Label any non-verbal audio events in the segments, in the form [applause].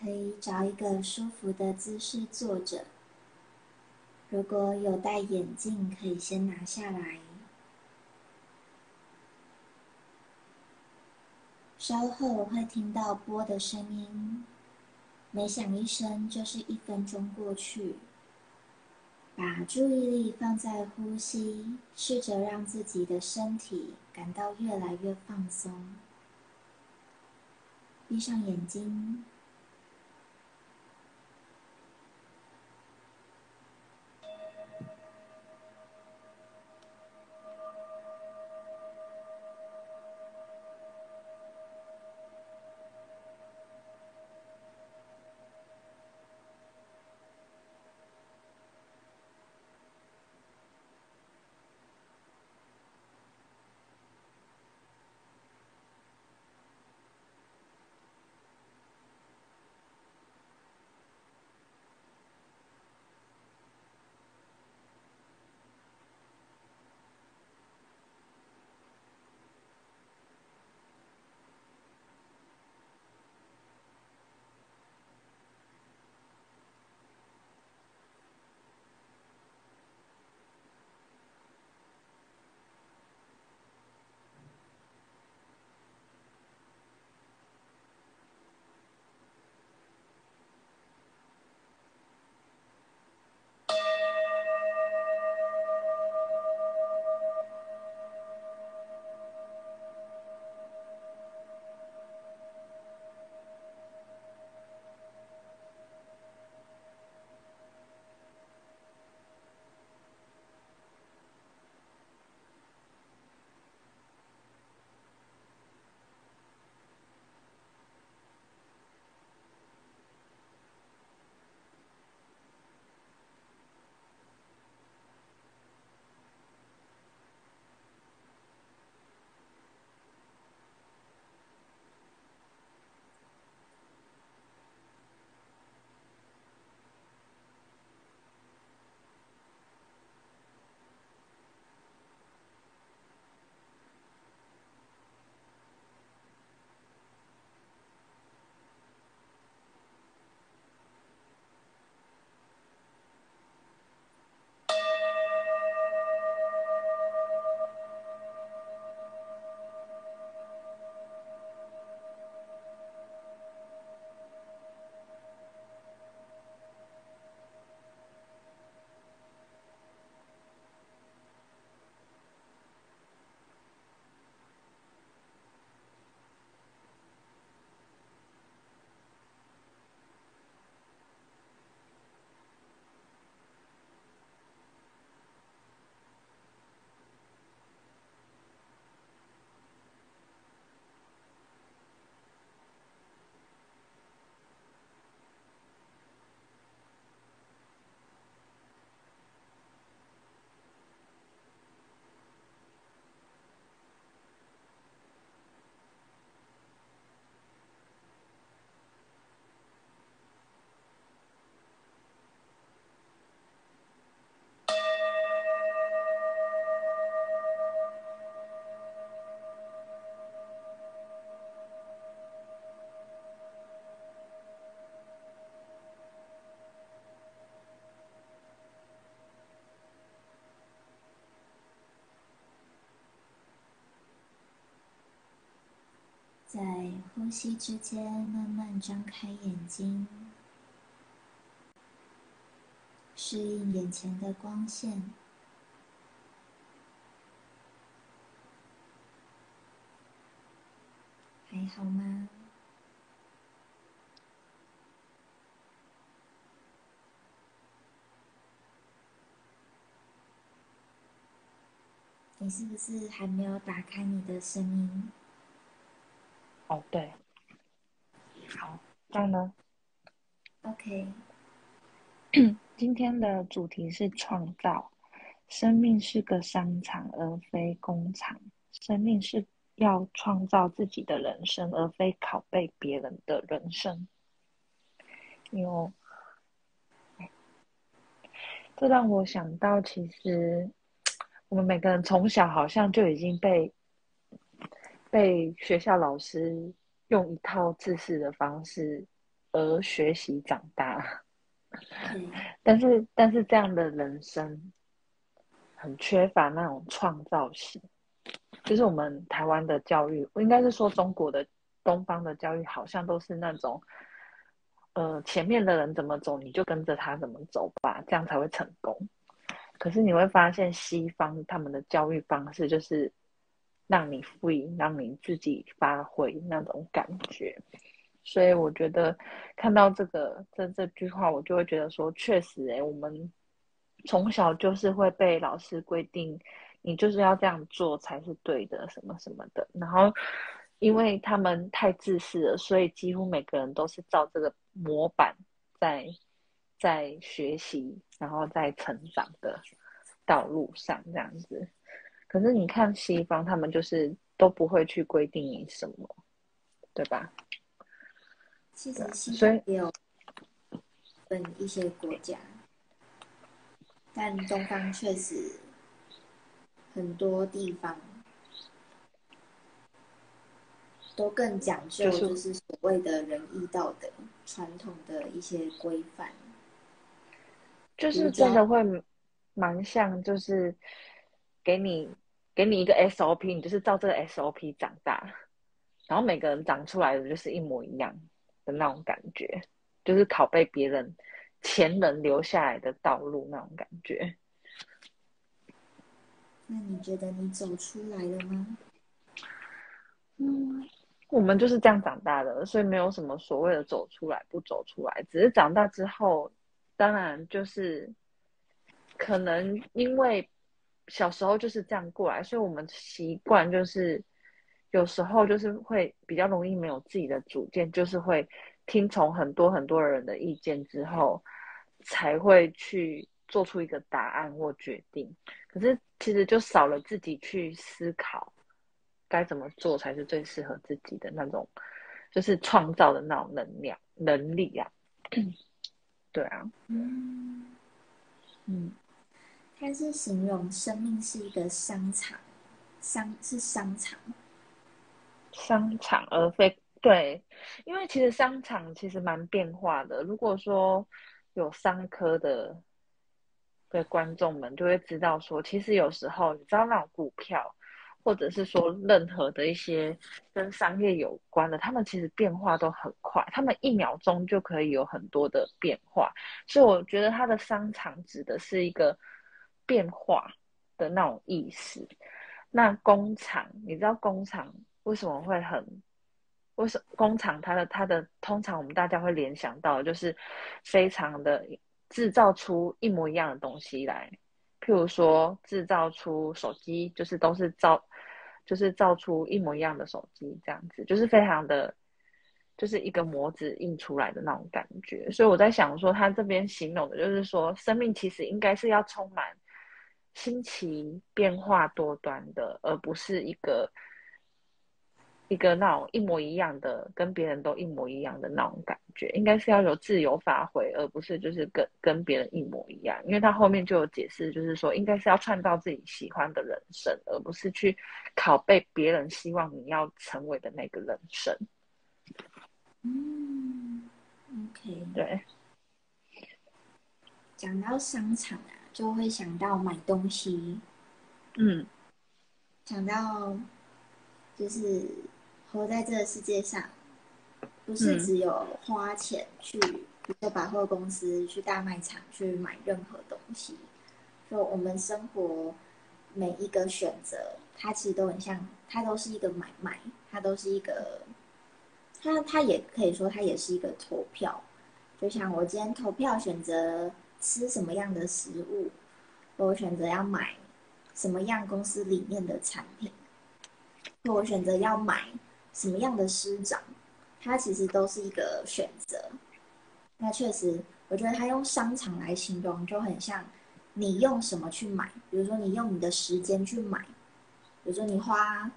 可以找一个舒服的姿势坐着。如果有戴眼镜，可以先拿下来。稍后会听到波的声音，每响一声就是一分钟过去。把注意力放在呼吸，试着让自己的身体感到越来越放松。闭上眼睛。在呼吸之间，慢慢张开眼睛，适应眼前的光线，还好吗？你是不是还没有打开你的声音？哦，对，好，这样呢？OK，[clears throat] 今天的主题是创造。生命是个商场，而非工厂。生命是要创造自己的人生，而非拷贝别人的人生。有，这让我想到，其实我们每个人从小好像就已经被。被学校老师用一套自私的方式而学习长大。对，但是但是这样的人生很缺乏那种创造性，就是我们台湾的教育，我应该是说中国的东方的教育，好像都是那种，呃，前面的人怎么走，你就跟着他怎么走吧，这样才会成功。可是你会发现，西方他们的教育方式就是让你 free，让你自己发挥那种感觉。所以我觉得看到这个这这句话，我就会觉得说，确实诶，我们从小就是会被老师规定，你就是要这样做才是对的，什么什么的。然后因为他们太自私了，所以几乎每个人都是照这个模板在在学习，然后在成长的道路上这样子。可是你看西方，他们就是都不会去规定你什么，对吧？其实西方也有分一些国家，但东方确实很多地方都更讲究，就是所谓的仁义道德、传统的一些规范。就是真的会蛮像，就是给你给你一个 SOP，你就是照这个 SOP 长大，然后每个人长出来的就是一模一样。的那种感觉，就是拷贝别人前人留下来的道路那种感觉。那你觉得你走出来了吗？嗯，我们就是这样长大的，所以没有什么所谓的走出来不走出来，只是长大之后，当然就是可能因为小时候就是这样过来，所以我们习惯就是。有时候就是会比较容易没有自己的主见，就是会听从很多很多人的意见之后，才会去做出一个答案或决定。可是其实就少了自己去思考该怎么做才是最适合自己的那种，就是创造的那种能量能力啊。对啊，嗯嗯，它是形容生命是一个商场，商是商场。商场而非对，因为其实商场其实蛮变化的。如果说有商科的的观众们就会知道，说其实有时候你知道那种股票，或者是说任何的一些跟商业有关的，他们其实变化都很快，他们一秒钟就可以有很多的变化。所以我觉得它的商场指的是一个变化的那种意思。那工厂，你知道工厂？为什么会很？为什工厂它的它的通常我们大家会联想到就是非常的制造出一模一样的东西来，譬如说制造出手机，就是都是造就是造出一模一样的手机这样子，就是非常的就是一个模子印出来的那种感觉。所以我在想说，他这边形容的就是说，生命其实应该是要充满新奇、变化多端的，而不是一个。一个那种一模一样的，跟别人都一模一样的那种感觉，应该是要有自由发挥，而不是就是跟跟别人一模一样。因为他后面就有解释，就是说应该是要创造自己喜欢的人生，而不是去拷贝别人希望你要成为的那个人生。嗯，OK，对。讲到商场啊，就会想到买东西。嗯，想到就是。活在这个世界上，不是只有花钱去，比如说百货公司、去大卖场去买任何东西。就我们生活每一个选择，它其实都很像，它都是一个买卖，它都是一个，它它也可以说它也是一个投票。就像我今天投票选择吃什么样的食物，我选择要买什么样公司里面的产品，我选择要买。什么样的师长，他其实都是一个选择。那确实，我觉得他用商场来形容，就很像你用什么去买。比如说，你用你的时间去买，比如说你花，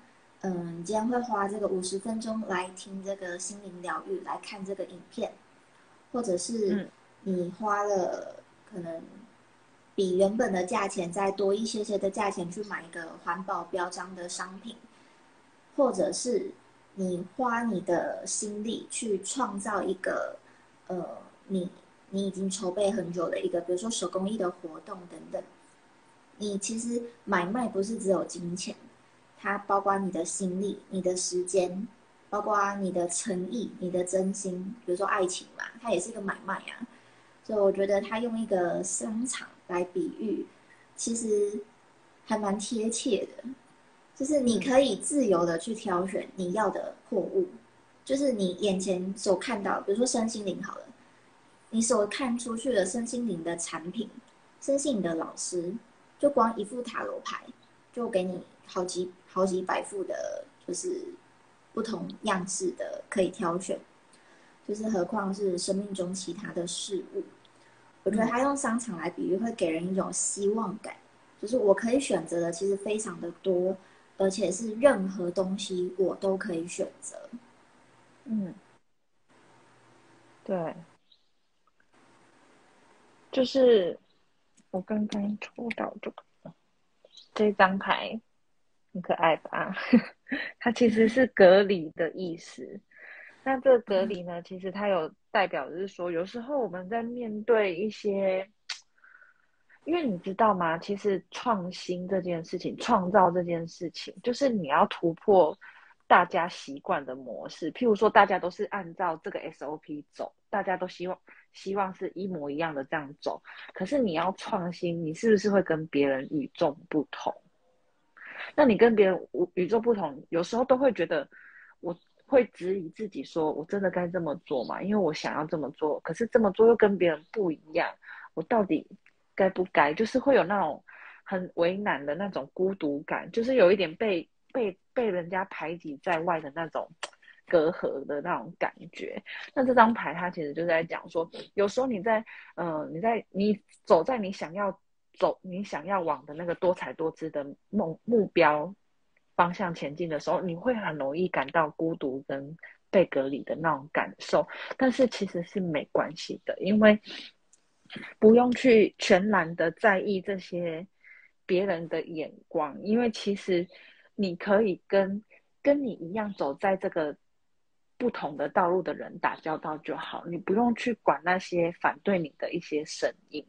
嗯，你今天会花这个五十分钟来听这个心灵疗愈，来看这个影片，或者是你花了可能比原本的价钱再多一些些的价钱去买一个环保标章的商品，或者是。你花你的心力去创造一个呃，你你已经筹备很久的一个，比如说手工艺的活动等等。你其实买卖不是只有金钱，它包括你的心力、你的时间，包括你的诚意、你的真心。比如说爱情嘛，它也是一个买卖啊。所以我觉得他用一个商场来比喻，其实还蛮贴切的。就是你可以自由的去挑选你要的货物，就是你眼前所看到，比如说身心灵好了，你所看出去的身心灵的产品，身心灵的老师。就光一副塔罗牌，就给你好几好几百副的，就是不同样式的可以挑选，就是何况是生命中其他的事物。我觉得他用商场来比喻，会给人一种希望感，就是我可以选择的其实非常的多，而且是任何东西我都可以选择。嗯，对，就是。我刚刚抽到这个这张牌，很可爱吧？[laughs] 它其实是隔离的意思。那这个隔离呢，其实它有代表的是说，有时候我们在面对一些，因为你知道吗？其实创新这件事情，创造这件事情，就是你要突破大家习惯的模式。譬如说，大家都是按照这个 SOP 走，大家都希望。希望是一模一样的这样走，可是你要创新，你是不是会跟别人与众不同？那你跟别人与众不同，有时候都会觉得，我会质疑自己，说我真的该这么做吗？因为我想要这么做，可是这么做又跟别人不一样，我到底该不该？就是会有那种很为难的那种孤独感，就是有一点被被被人家排挤在外的那种。隔阂的那种感觉，那这张牌它其实就在讲说，有时候你在，呃，你在你走在你想要走、你想要往的那个多彩多姿的梦目标方向前进的时候，你会很容易感到孤独跟被隔离的那种感受。但是其实是没关系的，因为不用去全然的在意这些别人的眼光，因为其实你可以跟跟你一样走在这个。不同的道路的人打交道就好，你不用去管那些反对你的一些声音，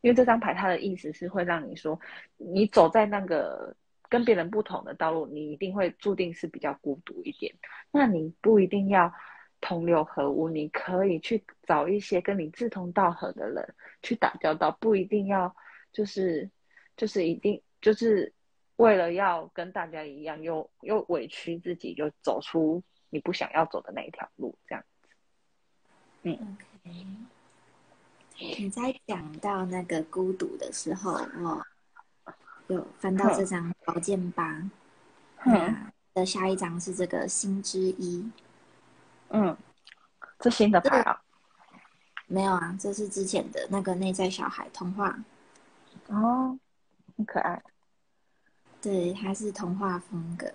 因为这张牌它的意思是会让你说，你走在那个跟别人不同的道路，你一定会注定是比较孤独一点。那你不一定要同流合污，你可以去找一些跟你志同道合的人去打交道，不一定要就是就是一定就是为了要跟大家一样，又又委屈自己，就走出。你不想要走的那一条路，这样子。嗯，OK。你在讲到那个孤独的时候，我有翻到这张宝剑八，嗯，的下一张是这个星之一。嗯，这新的牌啊？没有啊，这是之前的那个内在小孩童话。哦，很可爱。对，它是童话风格。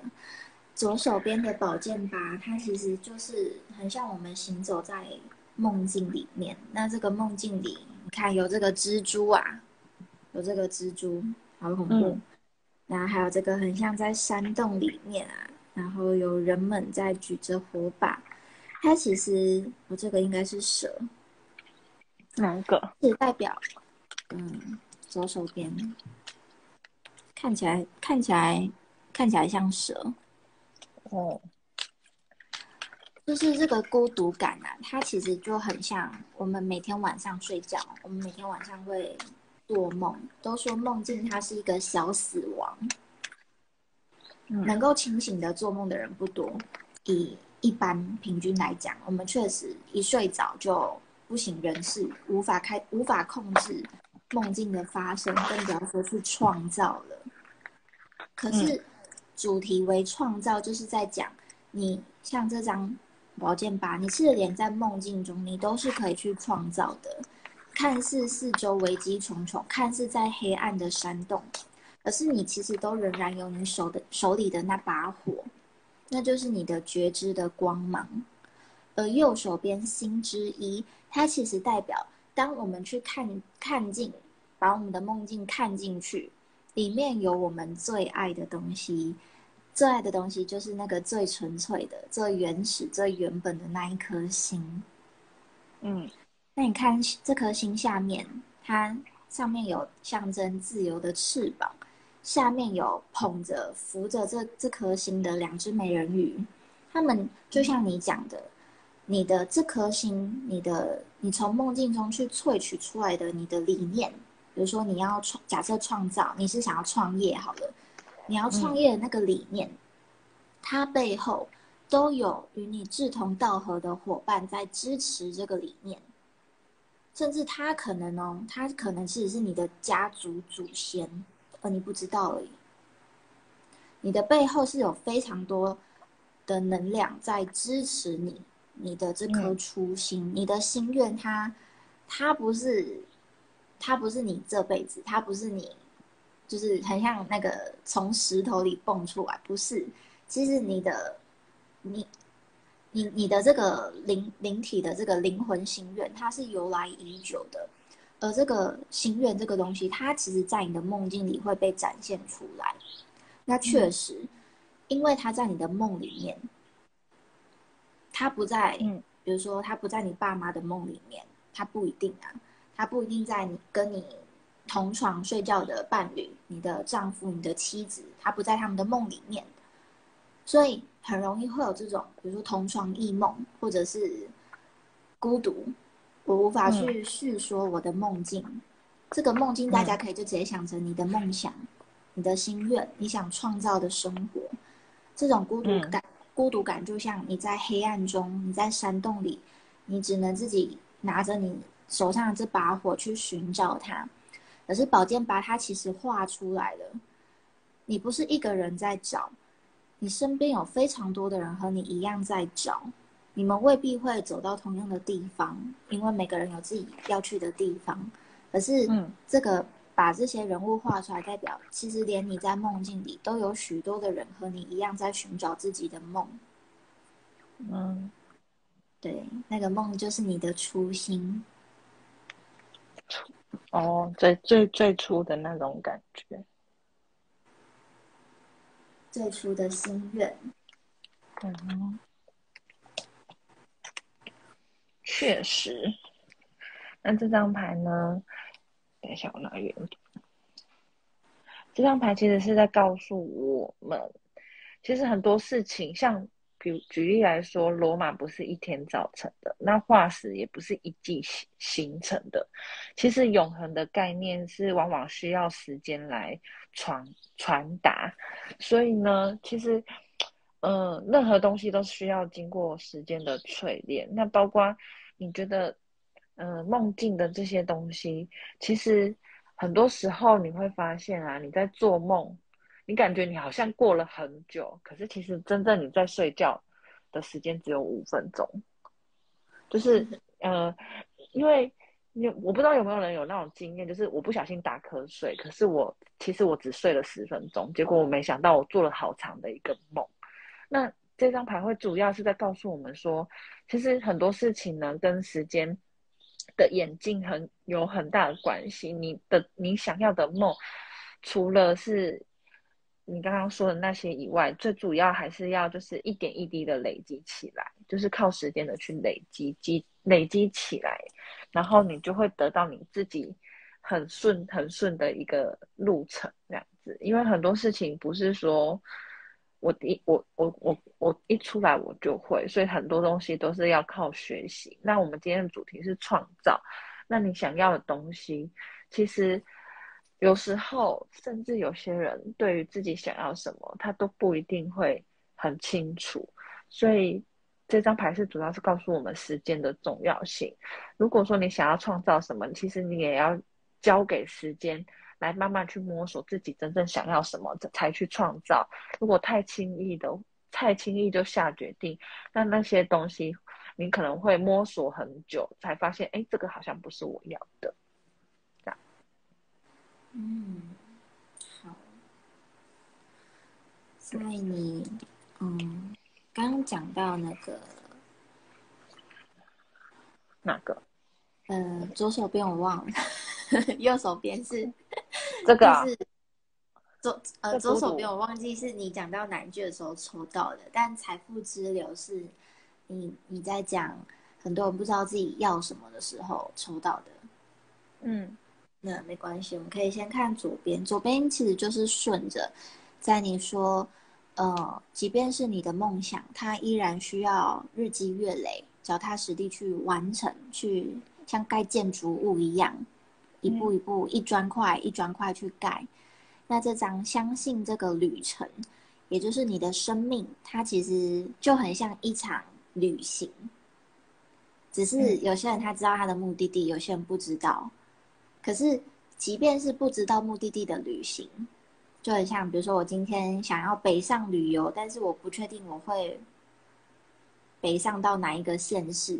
左手边的宝剑八，它其实就是很像我们行走在梦境里面。那这个梦境里，你看有这个蜘蛛啊，有这个蜘蛛，好恐怖。然后还有这个很像在山洞里面啊，然后有人们在举着火把。它其实我这个应该是蛇，哪一个？是代表，嗯，左手边看起来看起来看起来像蛇。哦，就是这个孤独感啊，它其实就很像我们每天晚上睡觉，我们每天晚上会做梦，都说梦境它是一个小死亡，能够清醒的做梦的人不多。以一般平均来讲，我们确实一睡着就不省人事，无法开无法控制梦境的发生，更不要说去创造了。可是。主题为创造，就是在讲你像这张宝剑八，你是连在梦境中，你都是可以去创造的。看似四周危机重重，看似在黑暗的山洞，可是你其实都仍然有你手的手里的那把火，那就是你的觉知的光芒。而右手边心之一，它其实代表，当我们去看看进，把我们的梦境看进去。里面有我们最爱的东西，最爱的东西就是那个最纯粹的、最原始、最原本的那一颗心。嗯，那你看这颗星下面，它上面有象征自由的翅膀，下面有捧着、扶着这这颗星的两只美人鱼。他们就像你讲的，你的这颗星，你的你从梦境中去萃取出来的你的理念，比如说你要创，假设创造，你是想要创业好了，你要创业的那个理念，它背后都有与你志同道合的伙伴在支持这个理念。甚至他可能哦，他可能其实是你的家族祖先，而你不知道而已。你的背后是有非常多的能量在支持你，你的这颗初心，你的心愿，它它不是，它不是你这辈子，它不是你，就是很像那个从石头里蹦出来，不是。其实你的，你。你你的这个灵灵体的这个灵魂心愿，它是由来已久的，而这个心愿这个东西，它其实在你的梦境里会被展现出来。那确实，因为它在你的梦里面，它不在，嗯，比如说它不在你爸妈的梦里面，它不一定啊，它不一定在你跟你同床睡觉的伴侣、你的丈夫、你的妻子，他不在他们的梦里面。所以很容易会有这种，比如说同床异梦，或者是孤独，我无法去叙说我的梦境。这个梦境大家可以就直接想成你的梦想、你的心愿、你想创造的生活。这种孤独感，孤独感就像你在黑暗中，你在山洞里，你只能自己拿着你手上的这把火去寻找它。可是宝剑把它其实画出来了，你不是一个人在找。你身边有非常多的人和你一样在找，你们未必会走到同样的地方，因为每个人有自己要去的地方。可是，嗯，这个把这些人物画出来，代表其实连你在梦境里都有许多的人和你一样在寻找自己的梦。嗯，对，那个梦就是你的初心。哦，最最最初的那种感觉。最初的心愿，嗯，确实。那这张牌呢？等一下，我拿远点。这张牌其实是在告诉我们，其实很多事情，像比如举例来说，罗马不是一天造成的，那化石也不是一季形形成的。其实永恒的概念是往往需要时间来传传达。所以呢，其实，嗯，任何东西都需要经过时间的淬炼。那包括你觉得，嗯，梦境的这些东西，其实很多时候你会发现啊，你在做梦，你感觉你好像过了很久，可是其实真正你在睡觉的时间只有五分钟。就是，呃，因为。你我不知道有没有人有那种经验，就是我不小心打瞌睡，可是我其实我只睡了十分钟，结果我没想到我做了好长的一个梦。那这张牌会主要是在告诉我们说，其实很多事情呢跟时间的演进很有很大的关系。你的你想要的梦，除了是你刚刚说的那些以外，最主要还是要就是一点一滴的累积起来，就是靠时间的去累积积累积起来。然后你就会得到你自己很顺很顺的一个路程，这样子。因为很多事情不是说我一我我我我一出来我就会，所以很多东西都是要靠学习。那我们今天的主题是创造，那你想要的东西，其实有时候甚至有些人对于自己想要什么，他都不一定会很清楚，所以。这张牌是主要是告诉我们时间的重要性。如果说你想要创造什么，其实你也要交给时间来慢慢去摸索自己真正想要什么，才去创造。如果太轻易的、太轻易就下决定，那那些东西你可能会摸索很久，才发现，哎，这个好像不是我要的。这样。嗯，好。所以你，嗯。刚刚讲到那个哪个？呃，左手边我忘了，右手边是 [laughs] 这个。是左呃左手边我忘记是你讲到哪一句的时候抽到的，但财富之流是你你在讲很多人不知道自己要什么的时候抽到的。嗯，那没关系，我们可以先看左边，左边其实就是顺着，在你说，呃，即便是你的梦想，它依然需要日积月累、脚踏实地去完成，去像盖建筑物一样，一步一步、一砖块一砖块去盖。那这张相信这个旅程，也就是你的生命，它其实就很像一场旅行，只是有些人他知道他的目的地，有些人不知道。可是，即便是不知道目的地的旅行，就很像，比如说我今天想要北上旅游，但是我不确定我会北上到哪一个县市，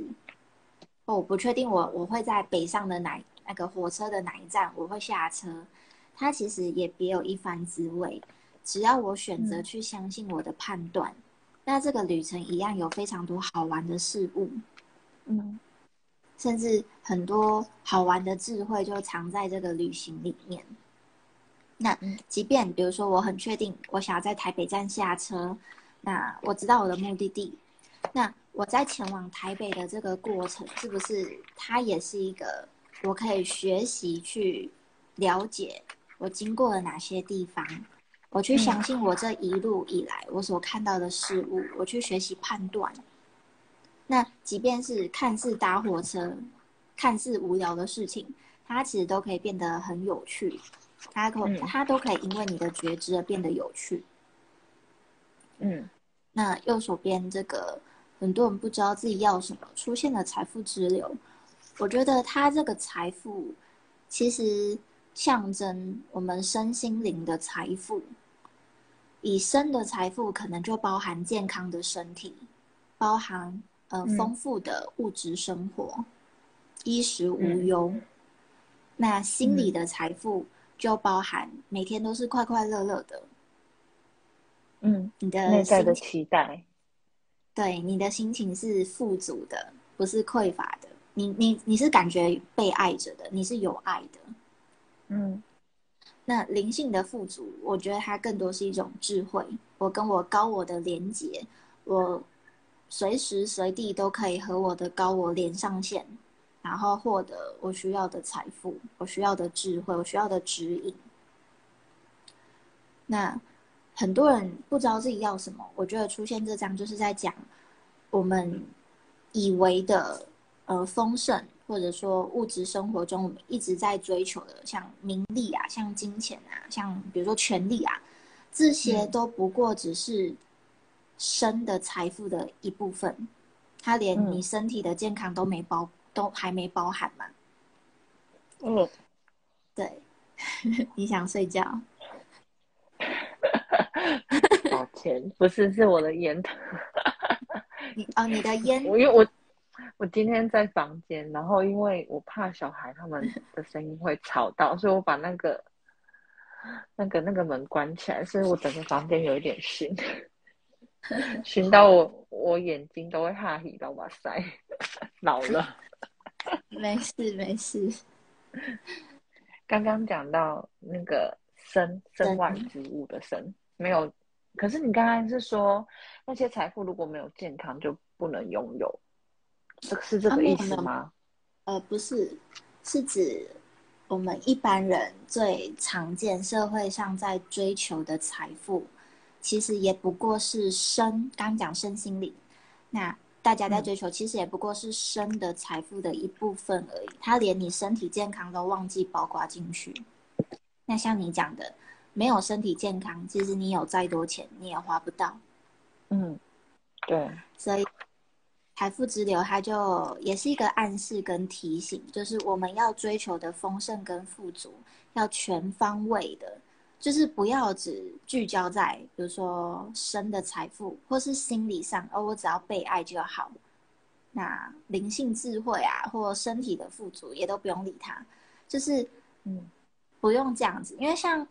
我不确定我我会在北上的哪那个火车的哪一站我会下车，它其实也别有一番滋味。只要我选择去相信我的判断，那这个旅程一样有非常多好玩的事物，嗯。甚至很多好玩的智慧就藏在这个旅行里面。那即便比如说我很确定我想要在台北站下车，那我知道我的目的地，那我在前往台北的这个过程，是不是它也是一个我可以学习去了解我经过了哪些地方，我去相信我这一路以来我所看到的事物，我去学习判断。那即便是看似搭火车、看似无聊的事情，它其实都可以变得很有趣，它可它都可以因为你的觉知而变得有趣。嗯，那右手边这个很多人不知道自己要什么，出现了财富之流，我觉得它这个财富其实象征我们身心灵的财富，以身的财富可能就包含健康的身体，包含。呃，丰富的物质生活，衣食无忧。那心理的财富就包含每天都是快快乐乐的。嗯，你的内在的期待，对你的心情是富足的，不是匮乏的。你你你是感觉被爱着的，你是有爱的。嗯，那灵性的富足，我觉得它更多是一种智慧。我跟我高我的连接，我。随时随地都可以和我的高我连上线，然后获得我需要的财富、我需要的智慧、我需要的指引。那很多人不知道自己要什么，我觉得出现这张就是在讲我们以为的呃丰盛，或者说物质生活中我们一直在追求的，像名利啊、像金钱啊、像比如说权利啊，这些都不过只是。生的财富的一部分，它连你身体的健康都没包，都还没包含嘛？嗯，对，[laughs] 你想睡觉？[laughs] 抱歉，不是，是我的烟。[laughs] 你哦，你的烟？我因为我我今天在房间，然后因为我怕小孩他们的声音会吵到，所以我把那个那个那个门关起来，所以我整个房间有一点熏。熏到我，我眼睛都会哈气到哇塞，老了。[laughs] 没事没事。刚刚讲到那个身身外之物的身，没有。可是你刚刚是说那些财富如果没有健康就不能拥有，这个是这个意思吗？呃，不是，是指我们一般人最常见社会上在追求的财富。其实也不过是身，刚讲身心灵，那大家在追求，其实也不过是生的财富的一部分而已。他连你身体健康都忘记包括进去。那像你讲的，没有身体健康，其实你有再多钱，你也花不到。嗯，对。所以财富之流，它就也是一个暗示跟提醒，就是我们要追求的丰盛跟富足，要全方位的。就是不要只聚焦在，比如说生的财富，或是心理上，而我只要被爱就好。那灵性智慧啊，或身体的富足，也都不用理它。就是，嗯，不用这样子，因为像，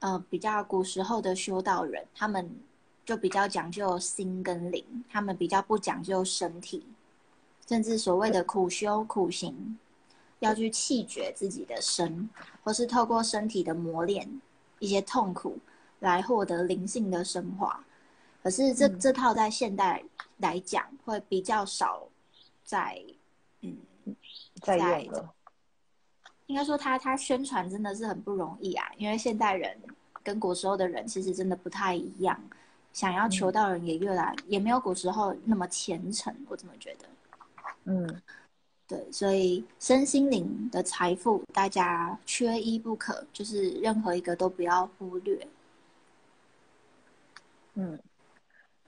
呃，比较古时候的修道人，他们就比较讲究心跟灵，他们比较不讲究身体，甚至所谓的苦修苦行，要去气绝自己的身，或是透过身体的磨练。一些痛苦来获得灵性的升华，可是这这套在现代来讲会比较少在嗯在应该说他他宣传真的是很不容易啊，因为现代人跟古时候的人其实真的不太一样，想要求到人也越来、也没有古时候那么虔诚，我怎么觉得？嗯对，所以身心灵的财富大家缺一不可，就是任何一个都不要忽略。嗯。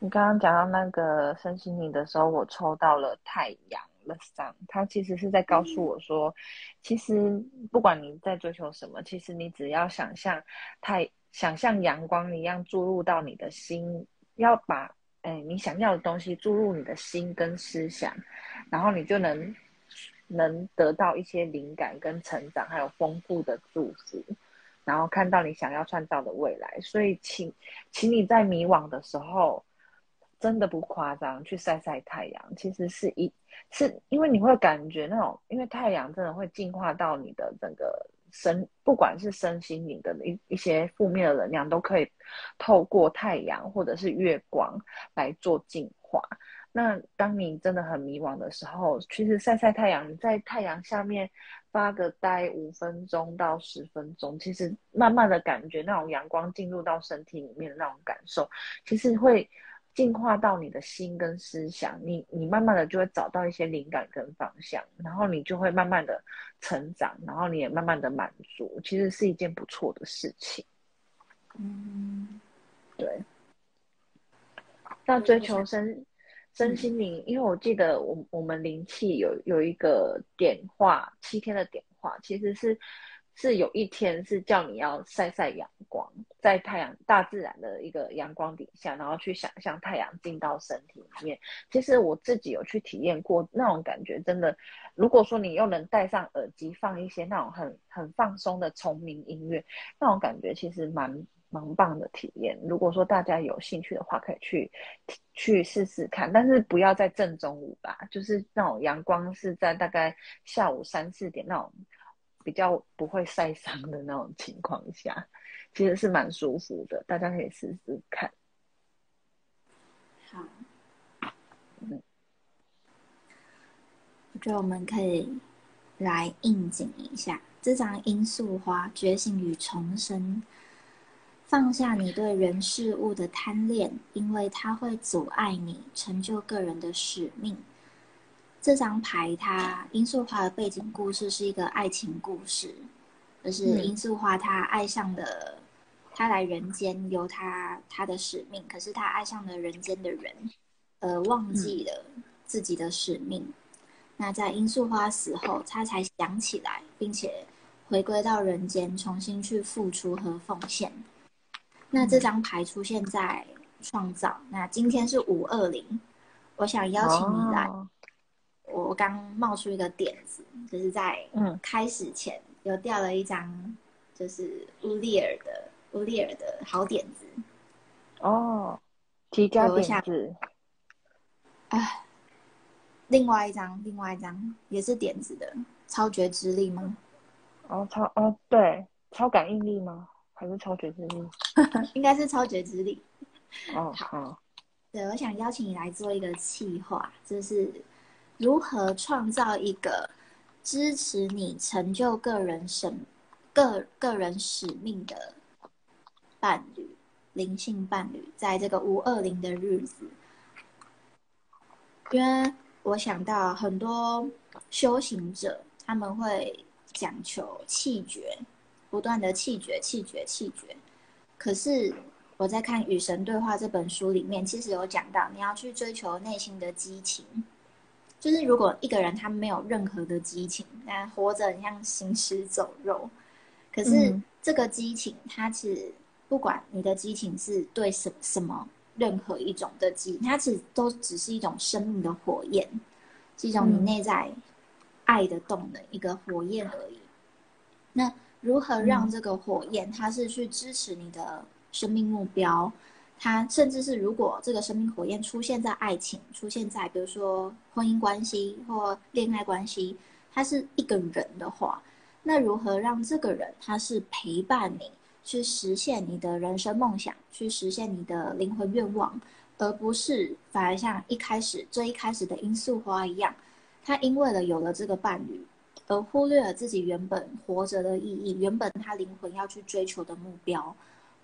你刚刚讲到那个身心灵的时候，我抽到了太阳了上，它其实是在告诉我说，其实不管你在追求什么，其实你只要想象太想象阳光一样注入到你的心，要把哎你想要的东西注入你的心跟思想，然后你就能能得到一些灵感跟成长，还有丰富的祝福。然后看到你想要创造的未来，所以请，请你在迷惘的时候，真的不夸张，去晒晒太阳。其实是一，是因为你会感觉那种，因为太阳真的会净化到你的整个身，不管是身心灵的一一些负面的能量，都可以透过太阳或者是月光来做净化。那当你真的很迷惘的时候，其实晒晒太阳，你在太阳下面发个呆五分钟到十分钟，其实慢慢的感觉那种阳光进入到身体里面的那种感受，其实会进化到你的心跟思想，你你慢慢的就会找到一些灵感跟方向，然后你就会慢慢的成长，然后你也慢慢的满足，其实是一件不错的事情。嗯，对。那追求身身心灵，因为我记得我我们灵气有有一个点化七天的点化，其实是是有一天是叫你要晒晒阳光，在太阳大自然的一个阳光底下，然后去想象太阳进到身体里面。其实我自己有去体验过那种感觉，真的，如果说你又能戴上耳机放一些那种很很放松的虫鸣音乐，那种感觉其实蛮。蛮棒的体验。如果说大家有兴趣的话，可以去去试试看，但是不要在正中午吧，就是那种阳光是在大概下午三四点那种比较不会晒伤的那种情况下，其实是蛮舒服的，大家可以试试看。好，嗯，我觉得我们可以来应景一下这张罂粟花觉醒与重生。放下你对人事物的贪恋，因为它会阻碍你成就个人的使命。这张牌，它罂粟花的背景故事是一个爱情故事，就是罂粟花它爱上了他来人间有他他的使命，可是他爱上了人间的人，呃，忘记了自己的使命。那在罂粟花死后，他才想起来，并且回归到人间，重新去付出和奉献。那这张牌出现在创造。那今天是五二零，我想邀请你来。我刚冒出一个点子，就是在开始前有掉了一张，就是乌利尔的乌利尔的好点子。哦，提加点子。哎，另外一张，另外一张也是点子的，超觉之力吗？哦，超哦，对，超感应力吗？还是超觉之力，[laughs] 应该是超觉之力。哦，好。对，我想邀请你来做一个企划，就是如何创造一个支持你成就个人使个个人使命的伴侣，灵性伴侣，在这个五二零的日子，因为我想到很多修行者，他们会讲求气绝。不断的气绝、气绝、气绝。可是我在看《与神对话》这本书里面，其实有讲到，你要去追求内心的激情。就是如果一个人他没有任何的激情，那活着很像行尸走肉。可是这个激情，它是不管你的激情是对什什么任何一种的激，它其实都只是一种生命的火焰，是一种你内在爱的动能，一个火焰而已。那。如何让这个火焰，它是去支持你的生命目标？它甚至是如果这个生命火焰出现在爱情，出现在比如说婚姻关系或恋爱关系，它是一个人的话，那如何让这个人他是陪伴你去实现你的人生梦想，去实现你的灵魂愿望，而不是反而像一开始最一开始的罂粟花一样，他因为了有了这个伴侣，而忽略了自己原本活着的意义，原本他灵魂要去追求的目标。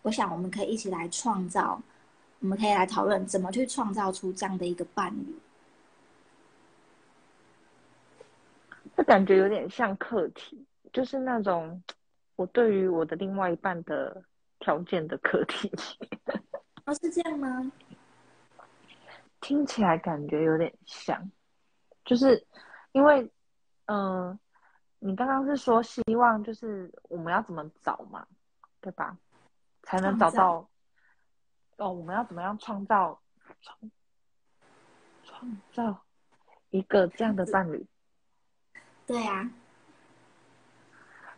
我想我们可以一起来创造，我们可以来讨论怎么去创造出这样的一个伴侣。这感觉有点像课题，就是那种我对于我的另外一半的条件的课题。[laughs] 哦，是这样吗？听起来感觉有点像，就是因为，嗯，你刚刚是说希望就是我们要怎么找嘛，对吧？才能找到。哦，我们要怎么样创造创创造一个这样的伴侣？对呀，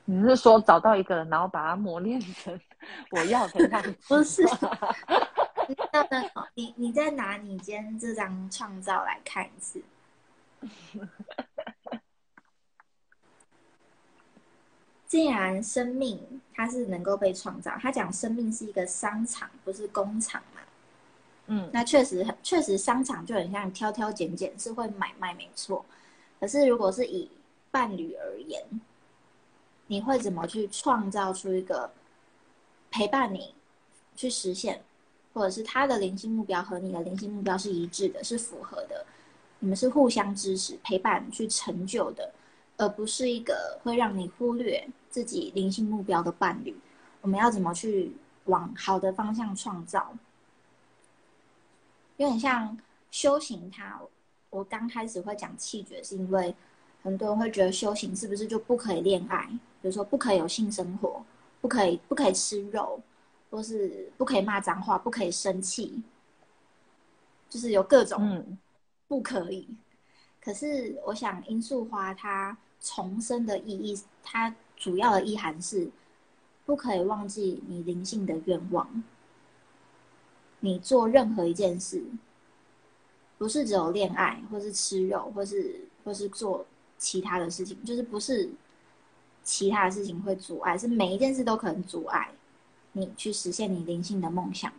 你是说找到一个人，然后把它磨练成我要的样子？不是，[laughs] 你你再拿你今天这张创造来看一次。既然生命它是能够被创造，他讲生命是一个商场，不是工厂嘛？嗯，那确实很确实商场就很像挑挑拣拣，是会买卖没错。可是如果是以伴侣而言，你会怎么去创造出一个陪伴你去实现，或者是他的灵性目标和你的灵性目标是一致的，是符合的，你们是互相支持、陪伴去成就的，而不是一个会让你忽略自己灵性目标的伴侣。我们要怎么去往好的方向创造？有点像修行，它我刚开始会讲气绝，是因为。很多人会觉得修行是不是就不可以恋爱？比如说不可以有性生活，不可以不可以吃肉，或是不可以骂脏话，不可以生气，就是有各种不可以。可是我想罂粟花它重生的意义，它主要的意涵是不可以忘记你灵性的愿望。你做任何一件事，不是只有恋爱，或是吃肉，或是或是做。其他的事情就是不是其他的事情会阻碍，是每一件事都可能阻碍你去实现你灵性的梦想。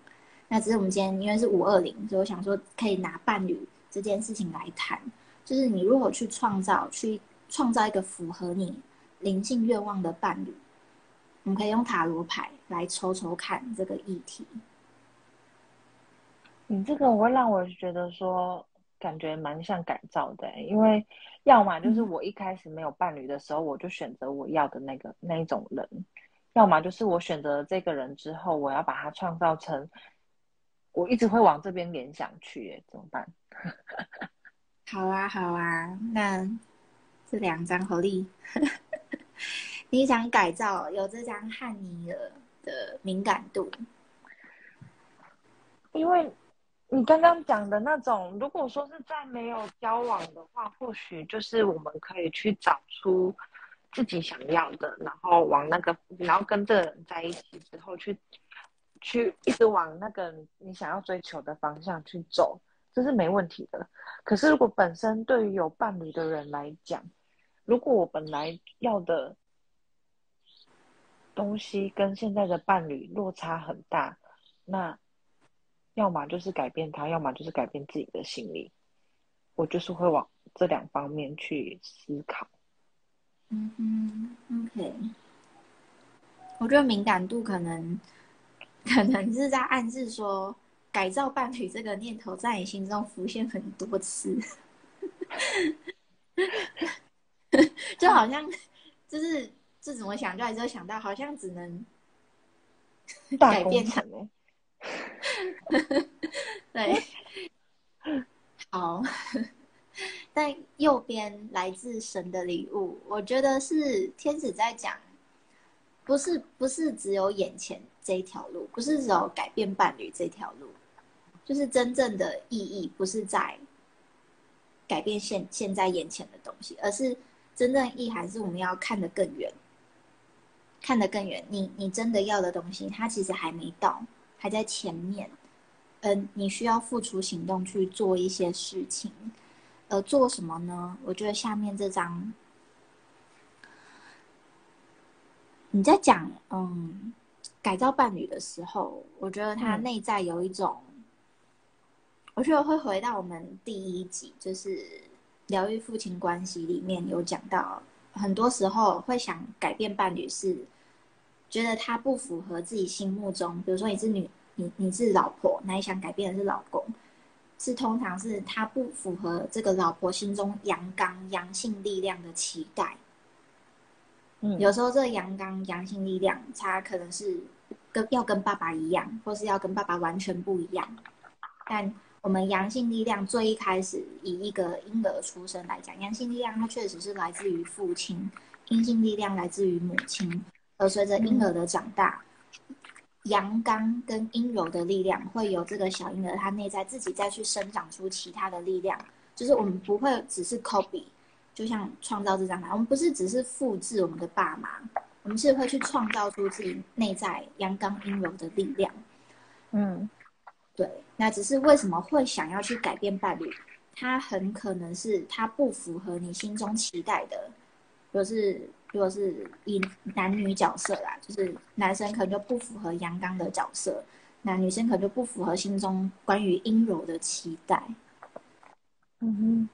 那只是我们今天因为是五二零，所以我想说可以拿伴侣这件事情来谈，就是你如果去创造，去创造一个符合你灵性愿望的伴侣，我们可以用塔罗牌来抽抽看这个议题。你这个会让我觉得说。感觉蛮像改造的，因为要么就是我一开始没有伴侣的时候，我就选择我要的那个那一种人；要么就是我选择了这个人之后，我要把它创造成，我一直会往这边联想去，怎么办？[laughs] 好啊，好啊，那这两张合力，[laughs] 你想改造有这张汉尼尔的敏感度，因为。你刚刚讲的那种，如果说是在没有交往的话，或许就是我们可以去找出自己想要的，然后往那个，然后跟这个人在一起之后，去去一直往那个你想要追求的方向去走，这是没问题的。可是如果本身对于有伴侣的人来讲，如果我本来要的东西跟现在的伴侣落差很大，那。要么就是改变他，要么就是改变自己的心理。我就是会往这两方面去思考。嗯嗯，OK。我觉得敏感度可能可能是在暗示说，改造伴侣这个念头在你心中浮现很多次，[laughs] [laughs] 就好像就是这怎么想，就还是想到好像只能改变他们。对，好，但右边来自神的礼物，我觉得是天使在讲，不是不是只有眼前这一条路，不是只有改变伴侣这条路，就是真正的意义不是在改变现现在眼前的东西，而是真正意涵是我们要看得更远，看得更远，你你真的要的东西，它其实还没到。还在前面，嗯，你需要付出行动去做一些事情，呃，做什么呢？我觉得下面这张，你在讲嗯改造伴侣的时候，我觉得他内在有一种，我觉得会回到我们第一集，就是疗愈父亲关系里面有讲到，很多时候会想改变伴侣是觉得他不符合自己心目中，比如说你是女，你你是老婆，那你想改变的是老公，是通常是他不符合这个老婆心中阳刚阳性力量的期待。嗯，有时候这个阳刚阳性力量，他可能是跟要跟爸爸一样，或是要跟爸爸完全不一样。但我们阳性力量最一开始以一个婴儿出生来讲，阳性力量它确实是来自于父亲，阴性力量来自于母亲。而随着婴儿的长大，阳刚跟阴柔的力量会有这个小婴儿他内在自己再去生长出其他的力量，就是我们不会只是 copy。就像创造这张牌，我们不是只是复制我们的爸妈，我们是会去创造出自己内在阳刚阴柔的力量。嗯，对。那只是为什么会想要去改变伴侣？他很可能是他不符合你心中期待的，如果是如果是以男女角色啦，就是男生可能就不符合阳刚的角色，那女生可能就不符合心中关于阴柔的期待。嗯哼。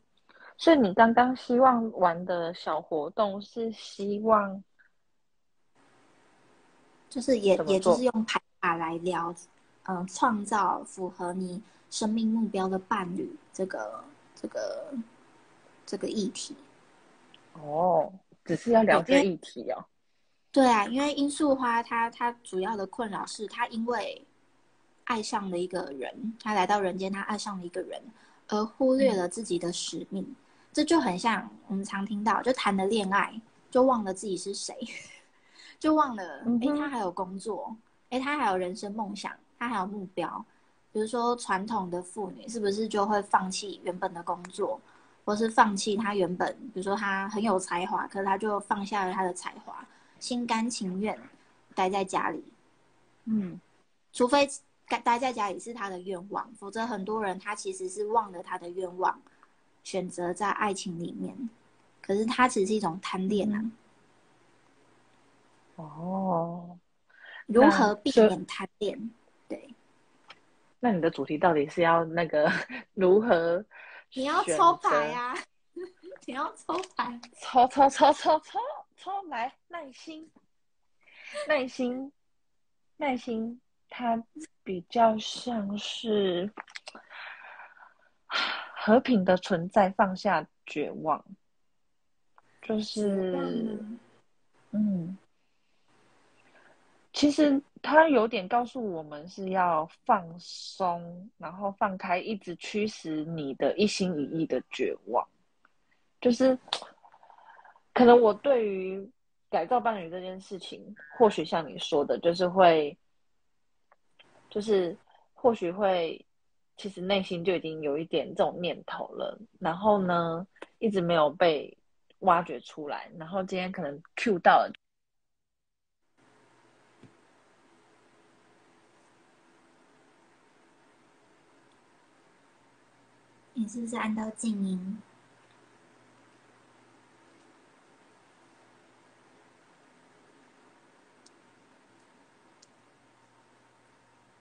所以你刚刚希望玩的小活动是希望，就是也也就是用牌卡来聊，嗯，创造符合你生命目标的伴侣这个这个这个议题。哦，只是要聊这议题哦。对啊，因为罂粟花它它主要的困扰是它因为爱上了一个人，他来到人间，他爱上了一个人，而忽略了自己的使命。这就很像我们常听到，就谈了恋爱就忘了自己是谁，[laughs] 就忘了哎，他还有工作，哎，他还有人生梦想，他还有目标。比如说传统的妇女是不是就会放弃原本的工作，或是放弃她原本，比如说她很有才华，可是她就放下了她的才华，心甘情愿待在家里。嗯，除非待待在家里是他的愿望，否则很多人他其实是忘了他的愿望。选择在爱情里面，可是他只是一种贪恋啊。哦，如何避免贪恋？对。那你的主题到底是要那个 [laughs] 如何？你要抽牌呀！[laughs] 你要抽牌，抽抽抽抽抽抽来，耐心，耐心，耐心，它比较像是。和平的存在，放下绝望，就是，嗯，其实他有点告诉我们是要放松，然后放开一直驱使你的一心一意的绝望，就是，可能我对于改造伴侣这件事情，或许像你说的，就是会，就是或许会。其实内心就已经有一点这种念头了，然后呢，一直没有被挖掘出来，然后今天可能 Q 到了。你是不是按到静音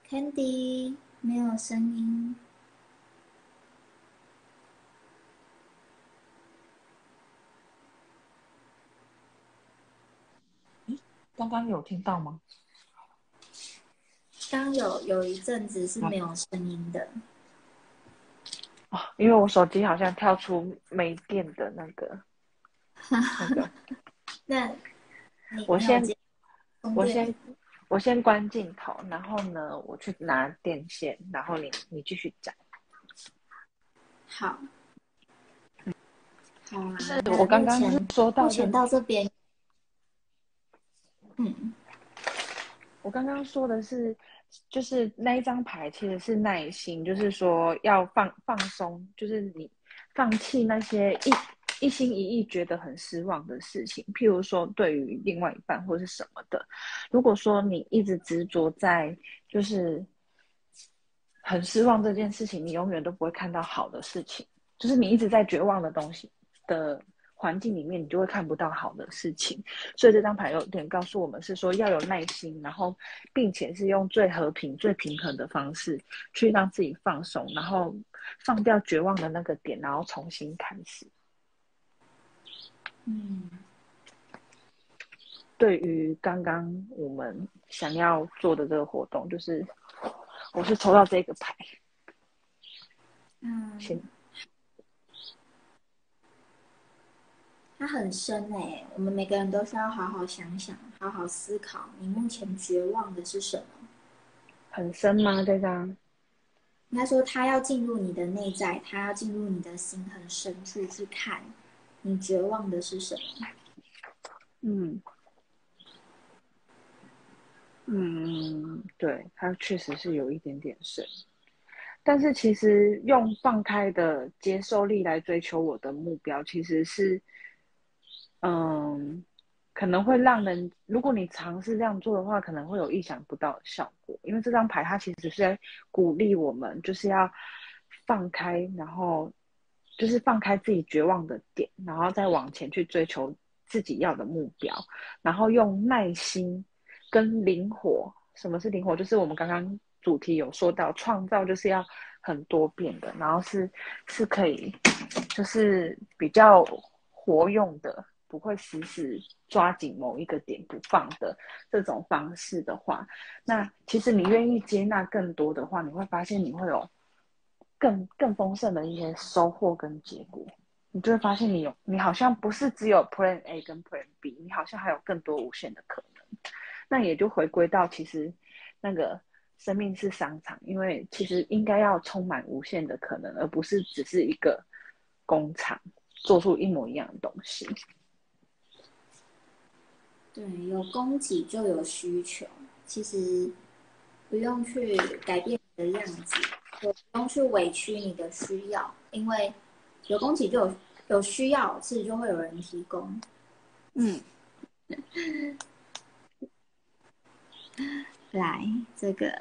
？Candy。没有声音。咦，刚刚有听到吗？刚有有一阵子是没有声音的。哦，因为我手机好像跳出没电的那个。[laughs] 那个。那，我先，我先。我先关镜头，然后呢，我去拿电线，然后你你继续讲。好，好啊。是我刚刚说到，目前到这边，嗯，我刚刚说的是，就是那一张牌其实是耐心，就是说要放放松，就是你放弃那些一。一心一意觉得很失望的事情，譬如说对于另外一半或是什么的，如果说你一直执着在就是很失望这件事情，你永远都不会看到好的事情。就是你一直在绝望的东西的环境里面，你就会看不到好的事情。所以这张牌有点告诉我们是说要有耐心，然后并且是用最和平、最平衡的方式去让自己放松，然后放掉绝望的那个点，然后重新开始。嗯，对于刚刚我们想要做的这个活动，就是我是抽到这个牌，嗯，先它很深哎、我们每个人都需要好好想想，好好思考，你目前绝望的是什么？很深吗？这张应该说，他要进入你的内在，他要进入你的心很深处去看，你绝望的是什么？嗯嗯，对，它确实是有一点点深，但是其实用放开的接受力来追求我的目标，其实是，嗯，可能会让人，如果你尝试这样做的话，可能会有意想不到的效果。因为这张牌它其实是在鼓励我们，就是要放开，然后就是放开自己绝望的点，然后再往前去追求自己要的目标，然后用耐心跟灵活。什么是灵活？就是我们刚刚主题有说到，创造就是要很多变的，然后是是可以，就是比较活用的，不会死死抓紧某一个点不放的这种方式的话，那其实你愿意接纳更多的话，你会发现你会有更更丰盛的一些收获跟结果。你就会发现你有，你好像不是只有 Plan A 跟 Plan B，你好像还有更多无限的可能。那也就回归到其实那个生命是商场，因为其实应该要充满无限的可能，而不是只是一个工厂做出一模一样的东西。对，有供给就有需求，其实不用去改变你的样子，也不用去委屈你的需要，因为有供给就有有需要，其实就会有人提供。嗯，[laughs] 来，这个，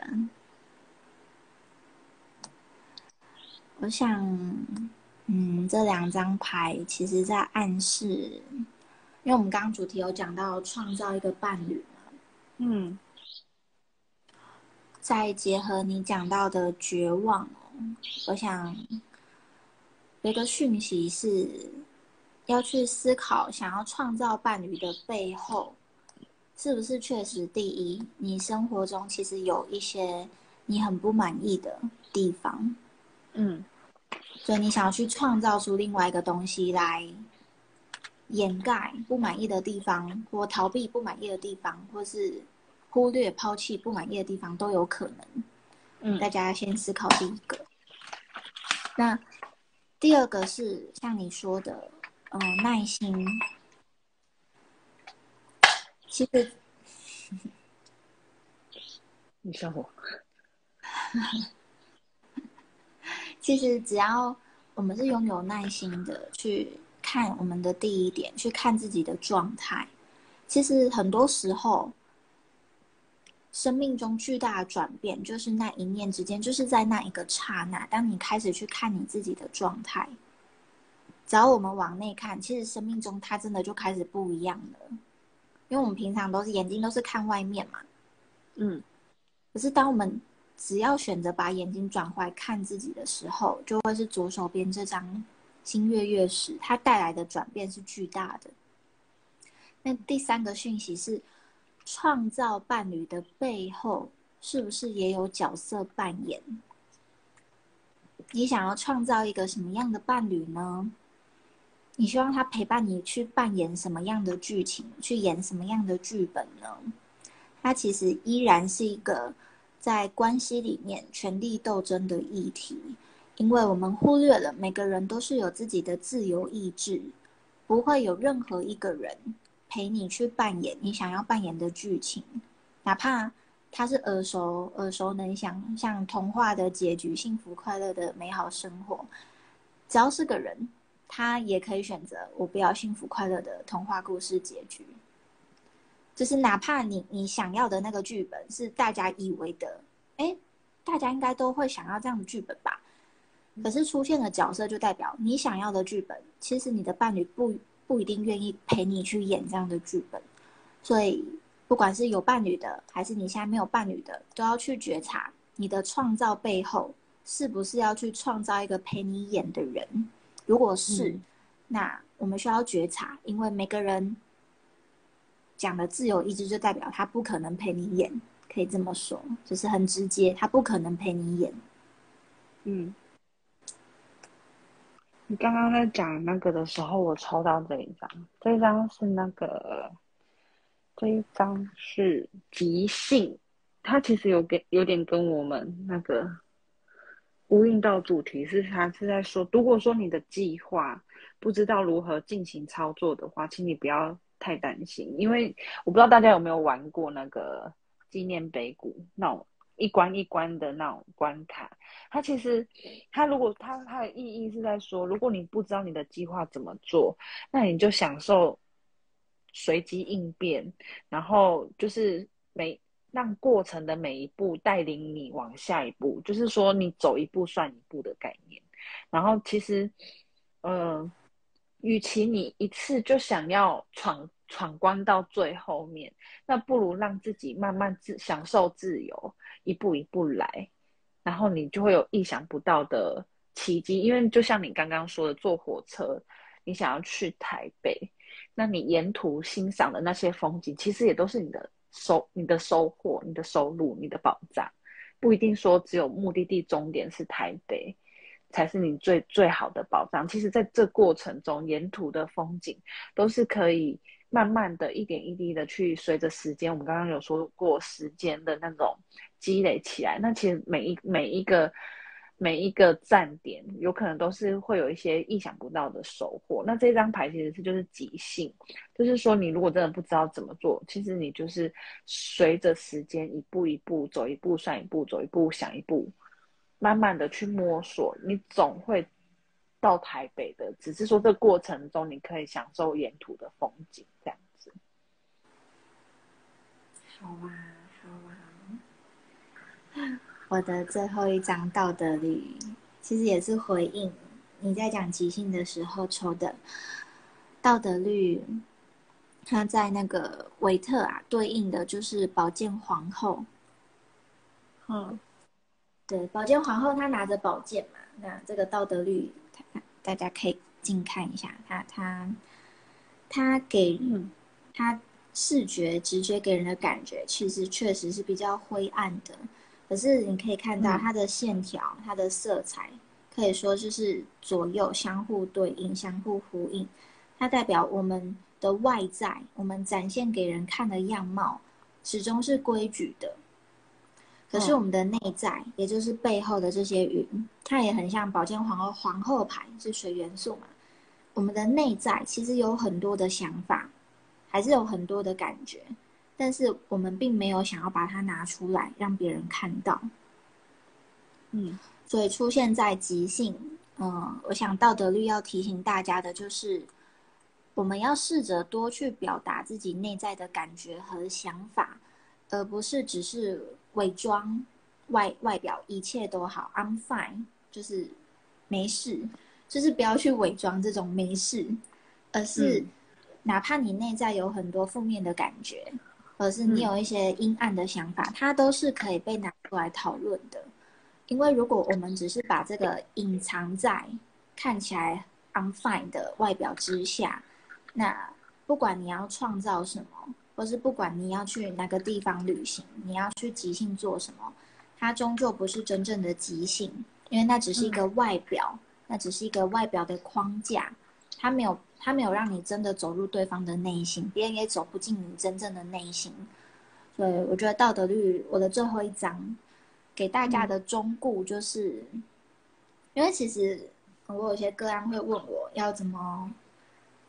我想，嗯，这两张牌其实在暗示，因为我们刚刚主题有讲到创造一个伴侣嘛，嗯。再结合你讲到的绝望哦，我想有一个讯息是要去思考，想要创造伴侣的背后，是不是确实第一，你生活中其实有一些你很不满意的地方，嗯。所以你想要去创造出另外一个东西来掩盖不满意的地方，或逃避不满意的地方，或是忽略、抛弃不满意的地方都有可能。嗯大家先思考第一个。那第二个是像你说的，嗯、耐心。其实你笑我，[laughs] 其实只要我们是拥有耐心的去看我们的第一点，去看自己的状态，其实很多时候，生命中巨大的转变就是那一念之间，就是在那一个刹那，当你开始去看你自己的状态，只要我们往内看，其实生命中它真的就开始不一样了。因为我们平常都是眼睛都是看外面嘛，嗯可是当我们只要选择把眼睛转回来看自己的时候，就会是左手边这张新月月石，它带来的转变是巨大的。那第三个讯息是，创造伴侣的背后，是不是也有角色扮演？你想要创造一个什么样的伴侣呢？你希望他陪伴你去扮演什么样的剧情，去演什么样的剧本呢？它其实依然是一个在关系里面权力斗争的议题，因为我们忽略了每个人都是有自己的自由意志，不会有任何一个人陪你去扮演你想要扮演的剧情，哪怕他是耳熟耳熟能详，像童话的结局，幸福快乐的美好生活，只要是个人，他也可以选择我不要幸福快乐的童话故事结局。就是哪怕你你想要的那个剧本是大家以为的，哎，大家应该都会想要这样的剧本吧？可是出现的角色就代表你想要的剧本，其实你的伴侣不不一定愿意陪你去演这样的剧本。所以，不管是有伴侣的，还是你现在没有伴侣的，都要去觉察你的创造背后是不是要去创造一个陪你演的人。如果是，嗯那我们需要觉察，因为每个人讲的自由意志，就代表他不可能陪你演，可以这么说，就是很直接，他不可能陪你演。嗯，刚刚在讲那个的时候，我抽到这一张，这一张是那个，这一张是即兴，它其实有跟有点跟我们那个呼应到主题，是它是在说，如果说你的计划不知道如何进行操作的话，请你不要太担心，因为我不知道大家有没有玩过那个纪念碑谷那种。一关一关的那种关卡，它其实，它如果它它的意义是在说，如果你不知道你的计划怎么做，那你就享受随机应变，然后就是每让过程的每一步带领你往下一步，就是说你走一步算一步的概念。然后其实，嗯，与其你一次就想要闯。闯关到最后面，那不如让自己慢慢自享受自由，一步一步来，然后你就会有意想不到的奇迹。因为就像你刚刚说的，坐火车，你想要去台北，那你沿途欣赏的那些风景，其实也都是你的收、你的收获、你的收入、你的保障。不一定说只有目的地终点是台北，才是你最最好的保障。其实，在这过程中，沿途的风景都是可以。慢慢的一点一滴的去随着时间，我们刚刚有说过时间的那种积累起来，那其实每一每一个每一个站点，有可能都是会有一些意想不到的收获。那这张牌其实是就是即兴，就是说你如果真的不知道怎么做，其实你就是随着时间一步一步走一步算一步，走一步想一步，慢慢的去摸索，你总会。到台北的，只是说这过程中你可以享受沿途的风景，这样子。好啊，好啊。[laughs] 我的最后一张道德律，其实也是回应你在讲即兴的时候抽的道德律。它在那个维特啊，对应的就是宝剑皇后。嗯，对，宝剑皇后她拿着宝剑嘛，那这个道德律。大家可以近看一下，他他他给他视觉直觉给人的感觉，其实确实是比较灰暗的。可是你可以看到它的线条、它的色彩，可以说就是左右相互对应、相互呼应。它代表我们的外在，我们展现给人看的样貌，始终是规矩的。可是我们的内在，也就是背后的这些云，它也很像宝剑皇后皇后牌，是水元素嘛？我们的内在其实有很多的想法，还是有很多的感觉，但是我们并没有想要把它拿出来让别人看到。嗯，所以出现在即兴，嗯，我想道德律要提醒大家的就是，我们要试着多去表达自己内在的感觉和想法，而不是只是。伪装外外表一切都好，I'm fine，就是没事，就是不要去伪装这种没事，而是哪怕你内在有很多负面的感觉，而是你有一些阴暗的想法，它都是可以被拿出来讨论的。因为如果我们只是把这个隐藏在看起来 I'm fine 的外表之下，那不管你要创造什么。或是不管你要去哪个地方旅行，你要去即兴做什么，它终究不是真正的即兴，因为那只是一个外表，那只是一个外表的框架，它没有它没有让你真的走入对方的内心，别人也走不进你真正的内心。所以我觉得道德律我的最后一章给大家的忠告就是，因为其实我有些个案会问我要怎么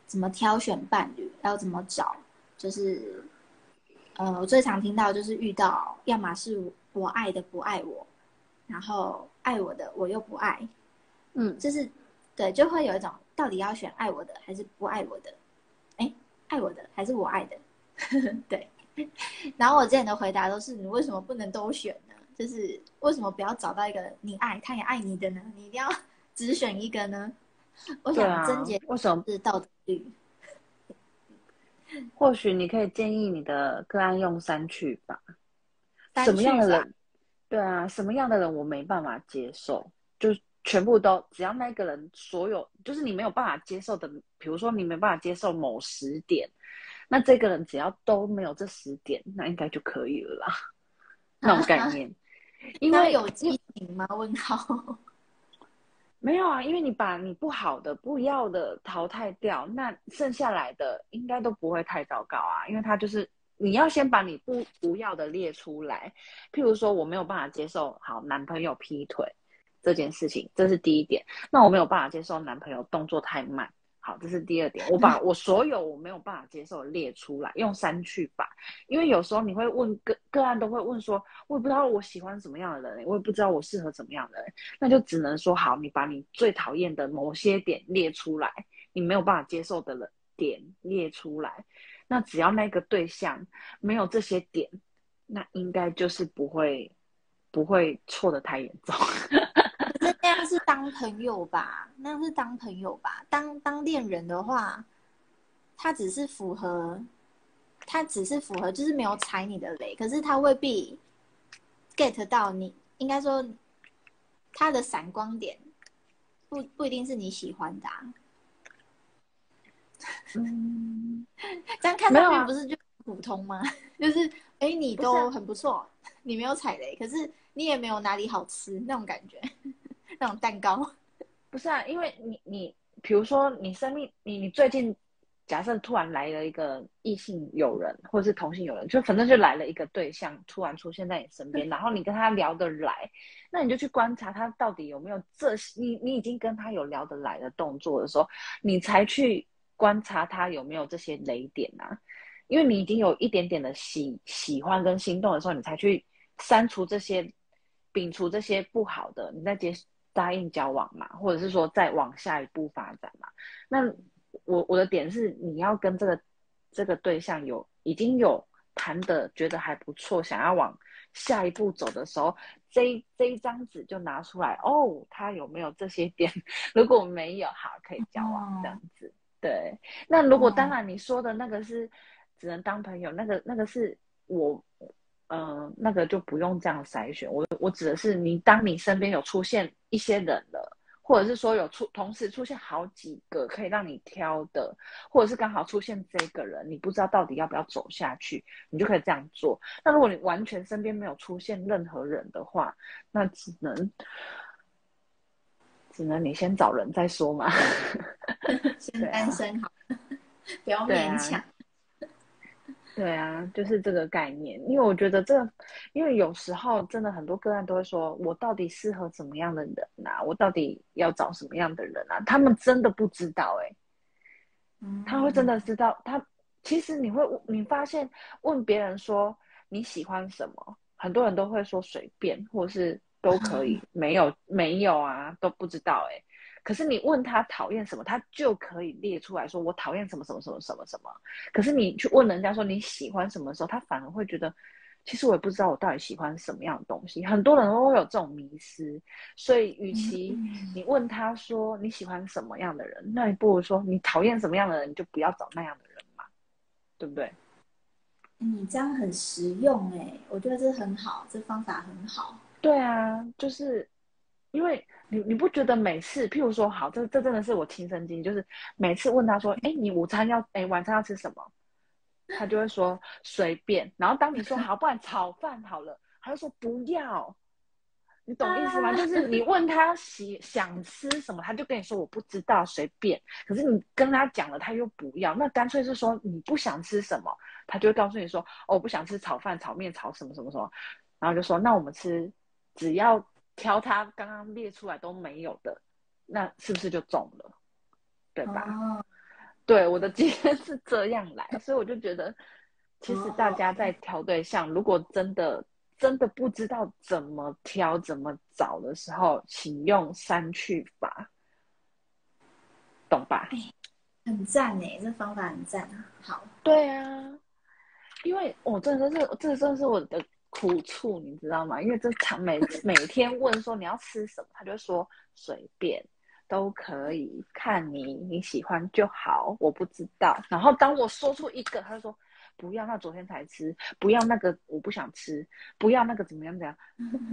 怎么挑选伴侣，要怎么找。就是，呃，我最常听到就是遇到，要么是我爱的不爱我，然后爱我的我又不爱，嗯，就是，对，就会有一种到底要选爱我的还是不爱我的，哎，爱我的还是我爱的，[laughs] 对。然后我之前的回答都是，你为什么不能都选呢？就是为什么不要找到一个你爱他也爱你的呢？你一定要 [laughs] 只选一个呢？我想贞洁为什么是道德律？或许你可以建议你的个案用三去吧。什么样的人？对啊，什么样的人我没办法接受？就全部都只要那个人所有就是你没有办法接受的，比如说你没办法接受某十点，那这个人只要都没有这十点，那应该就可以了啦。[laughs] 那种概念，[laughs] 因为有激情吗？问号。没有啊，因为你把你不好的、不要的淘汰掉，那剩下来的应该都不会太糟糕啊。因为他就是你要先把你不不要的列出来，譬如说我没有办法接受好男朋友劈腿这件事情，这是第一点。那我没有办法接受男朋友动作太慢。好，这是第二点。我把我所有我没有办法接受的列出来，用删去法。因为有时候你会问个个案都会问说，我也不知道我喜欢什么样的人，我也不知道我适合怎么样的人，那就只能说好，你把你最讨厌的某些点列出来，你没有办法接受的人点列出来。那只要那个对象没有这些点，那应该就是不会不会错的太严重。是当朋友吧？那样是当朋友吧？当当恋人的话，他只是符合，他只是符合，就是没有踩你的雷。可是他未必 get 到你，应该说他的闪光点不不一定是你喜欢的。嗯，这样看上去不是就普通吗？[laughs] 就是哎，你都很不错，你没有踩雷，可是你也没有哪里好吃那种感觉。那种蛋糕，[laughs] 不是啊，因为你你，比如说你生命，你你最近假设突然来了一个异性友人，或者是同性友人，就反正就来了一个对象，突然出现在你身边，然后你跟他聊得来，那你就去观察他到底有没有这，你你已经跟他有聊得来的动作的时候，你才去观察他有没有这些雷点啊，因为你已经有一点点的喜喜欢跟心动的时候，你才去删除这些，摒除这些不好的，你再接。答应交往嘛，或者是说再往下一步发展嘛？那我我的点是，你要跟这个这个对象有已经有谈的，觉得还不错，想要往下一步走的时候，这这一张纸就拿出来哦，他有没有这些点？[laughs] 如果没有，好，可以交往这样子。对，那如果当然你说的那个是只能当朋友，那个那个是我。嗯，那个就不用这样筛选。我我指的是你，当你身边有出现一些人了，或者是说有出同时出现好几个可以让你挑的，或者是刚好出现这个人，你不知道到底要不要走下去，你就可以这样做。那如果你完全身边没有出现任何人的话，那只能只能你先找人再说嘛。[laughs] 先单身好，[laughs] 不要勉强。对啊，就是这个概念。因为我觉得这，因为有时候真的很多个案都会说，我到底适合怎么样的人啊？我到底要找什么样的人啊？他们真的不知道哎，他会真的知道。他其实你会，你发现问别人说你喜欢什么，很多人都会说随便，或者是都可以，[laughs] 没有没有啊，都不知道哎。可是你问他讨厌什么，他就可以列出来说，我讨厌什么什么什么什么什么。可是你去问人家说你喜欢什么时候，他反而会觉得，其实我也不知道我到底喜欢什么样的东西。很多人都会有这种迷失，所以与其你问他说你喜欢什么样的人，那你不如说你讨厌什么样的人，你就不要找那样的人嘛，对不对？你这样很实用哎，我觉得这很好，这方法很好。对啊，就是因为。你你不觉得每次，譬如说，好，这这真的是我亲身经历，就是每次问他说，哎，你午餐要，哎，晚餐要吃什么？他就会说随便。然后当你说 [laughs] 好，不然炒饭好了，他就说不要。你懂意思吗？就是你问他喜想吃什么，他就跟你说我不知道，随便。可是你跟他讲了，他又不要，那干脆是说你不想吃什么，他就会告诉你说，哦，我不想吃炒饭、炒面、炒什么什么什么，然后就说那我们吃，只要。挑他刚刚列出来都没有的，那是不是就中了？对吧？对，我的经验是这样来，所以我就觉得，其实大家在挑对象，如果真的真的不知道怎么挑、怎么找的时候，请用删去法，懂吧？很赞哎，这方法很赞啊！好，对啊，因为我真的是，这真的是我的。苦处你知道吗？因为这场每每天问说你要吃什么，他就说随便都可以，看你你喜欢就好。我不知道。然后当我说出一个，他就说不要那昨天才吃，不要那个我不想吃，不要那个怎么样怎样，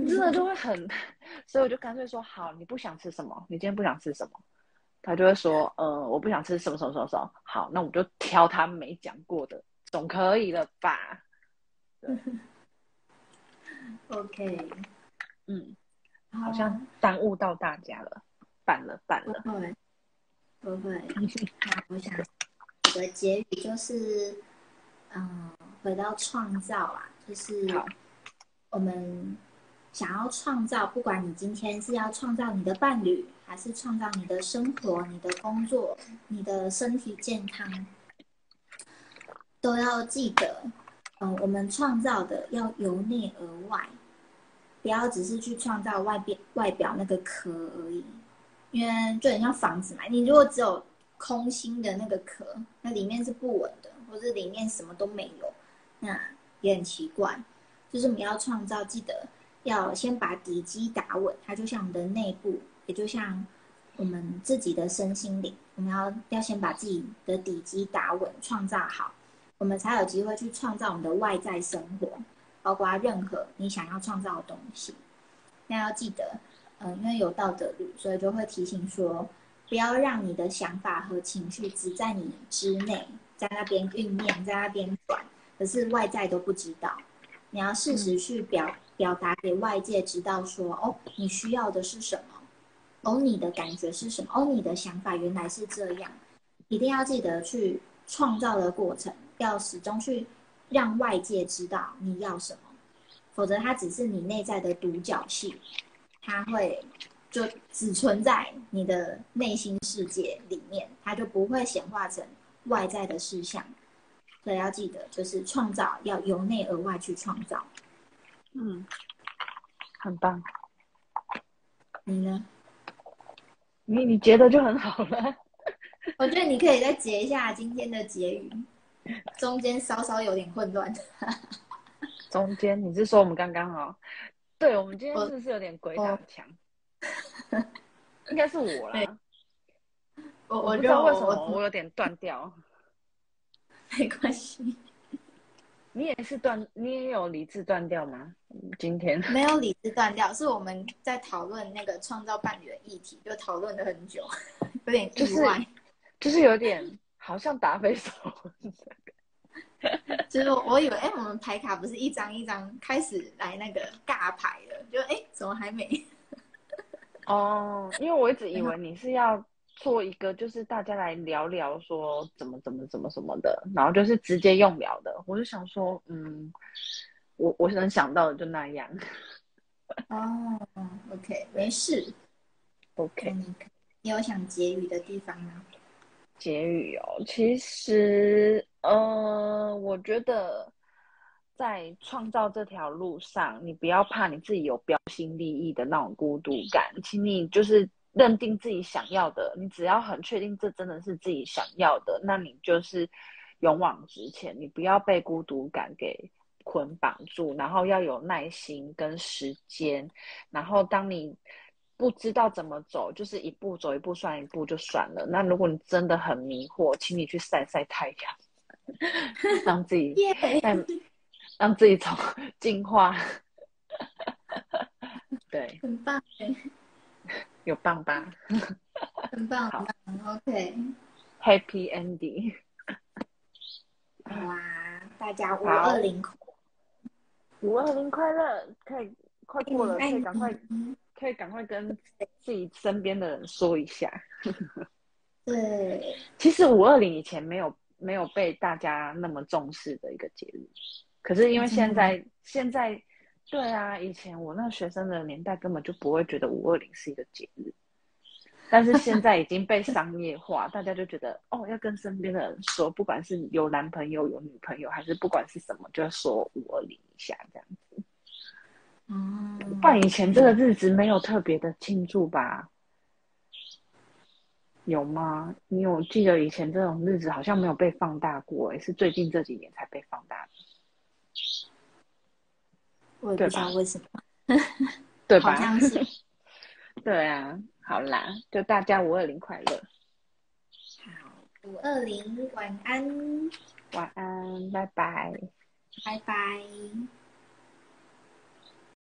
真的就会很，[laughs] 所以我就干脆说好，你不想吃什么？你今天不想吃什么？他就会说，呃，我不想吃什么什么什么什么。好，那我就挑他没讲过的，总可以了吧？OK，嗯，好。像耽误到大家了，办了办了，不会，不会。[laughs] 那我想我的结语就是，嗯，回到创造啊，就是我们想要创造，不管你今天是要创造你的伴侣，还是创造你的生活、你的工作、你的身体健康，都要记得，嗯，我们创造的要由内而外，不要只是去创造外边外表那个壳而已，因为就很像房子嘛，你如果只有空心的那个壳，那里面是不稳的，或者里面什么都没有，那也很奇怪。就是我们要创造，记得要先把底基打稳，它就像我们的内部，也就像我们自己的身心灵，我们要要先把自己的底基打稳，创造好，我们才有机会去创造我们的外在生活，包括任何你想要创造的东西。那要记得，嗯、因为有道德律，所以就会提醒说，不要让你的想法和情绪只在你之内，在那边酝酿，在那边转，可是外在都不知道。你要适时去表、表达给外界知道说，哦，你需要的是什么，哦，你的感觉是什么，哦，你的想法原来是这样，一定要记得去创造的过程，要始终去让外界知道你要什么，否则它只是你内在的独角戏，它会就只存在你的内心世界里面，它就不会显化成外在的事项。所以要记得，就是创造要由内而外去创造。嗯，很棒，你呢？你你觉得就很好了。[laughs] 我觉得你可以再结一下今天的结语，[laughs] 中间稍稍有点混乱。[laughs] 中间你是说我们刚刚哦？对，我们今天是不是有点鬼打墙？应该是我对啦，我我不知道为什么我我有点断掉。[laughs] 没关系，你也是断，你也有理智断掉吗？今天没有理智断掉，是我们在讨论那个创造伴侣的议题，就讨论了很久，有点就是意外。就是有点好像答非所问。[laughs] 就是我以为，哎、我们牌卡不是一张一张开始来那个尬牌的，就哎、怎么还没？[laughs] 哦，因为我一直以为你是要做一个，就是大家来聊聊说怎么怎么怎么什么的，然后就是直接用聊的。我就想说，嗯，我我能想到的就那样。[laughs] 哦，OK，没事。OK，你你有想结语的地方吗？结语哦，其实，呃，我觉得在创造这条路上，你不要怕你自己有标新立异的那种孤独感，请你就是认定自己想要的，你只要很确定这真的是自己想要的，那你就是勇往直前，你不要被孤独感给捆绑住，然后要有耐心跟时间，然后当你不知道怎么走，就是一步走一步算一步就算了。那如果你真的很迷惑，请你去晒晒太阳，[laughs] 让自己耶、让让自己从进化。对，很棒哎，有棒吧 [laughs] 很棒，好很棒。OK，？Happy ending。好啊，大家五好二零五二零快乐！可以快过了，可以赶快，可以赶快跟自己身边的人说一下。[laughs] 对，其实五二零以前没有没有被大家那么重视的一个节日，可是因为现在现在对啊，以前我那学生的年代根本就不会觉得五二零是一个节日，但是现在已经被商业化，[laughs] 大家就觉得哦，要跟身边的人说，不管是有男朋友有女朋友，还是不管是什么，就要说五二零一下这样子。哦，不然以前这个日子没有特别的庆祝吧？有吗？你有记得以前这种日子好像没有被放大过，也是最近这几年才被放大的，我也不知道为什么，[laughs] 对 [laughs] 吧？好像是。[laughs] 对啊，好啦，就大家五二零快乐。好，五二零晚安。晚安，拜拜。拜拜。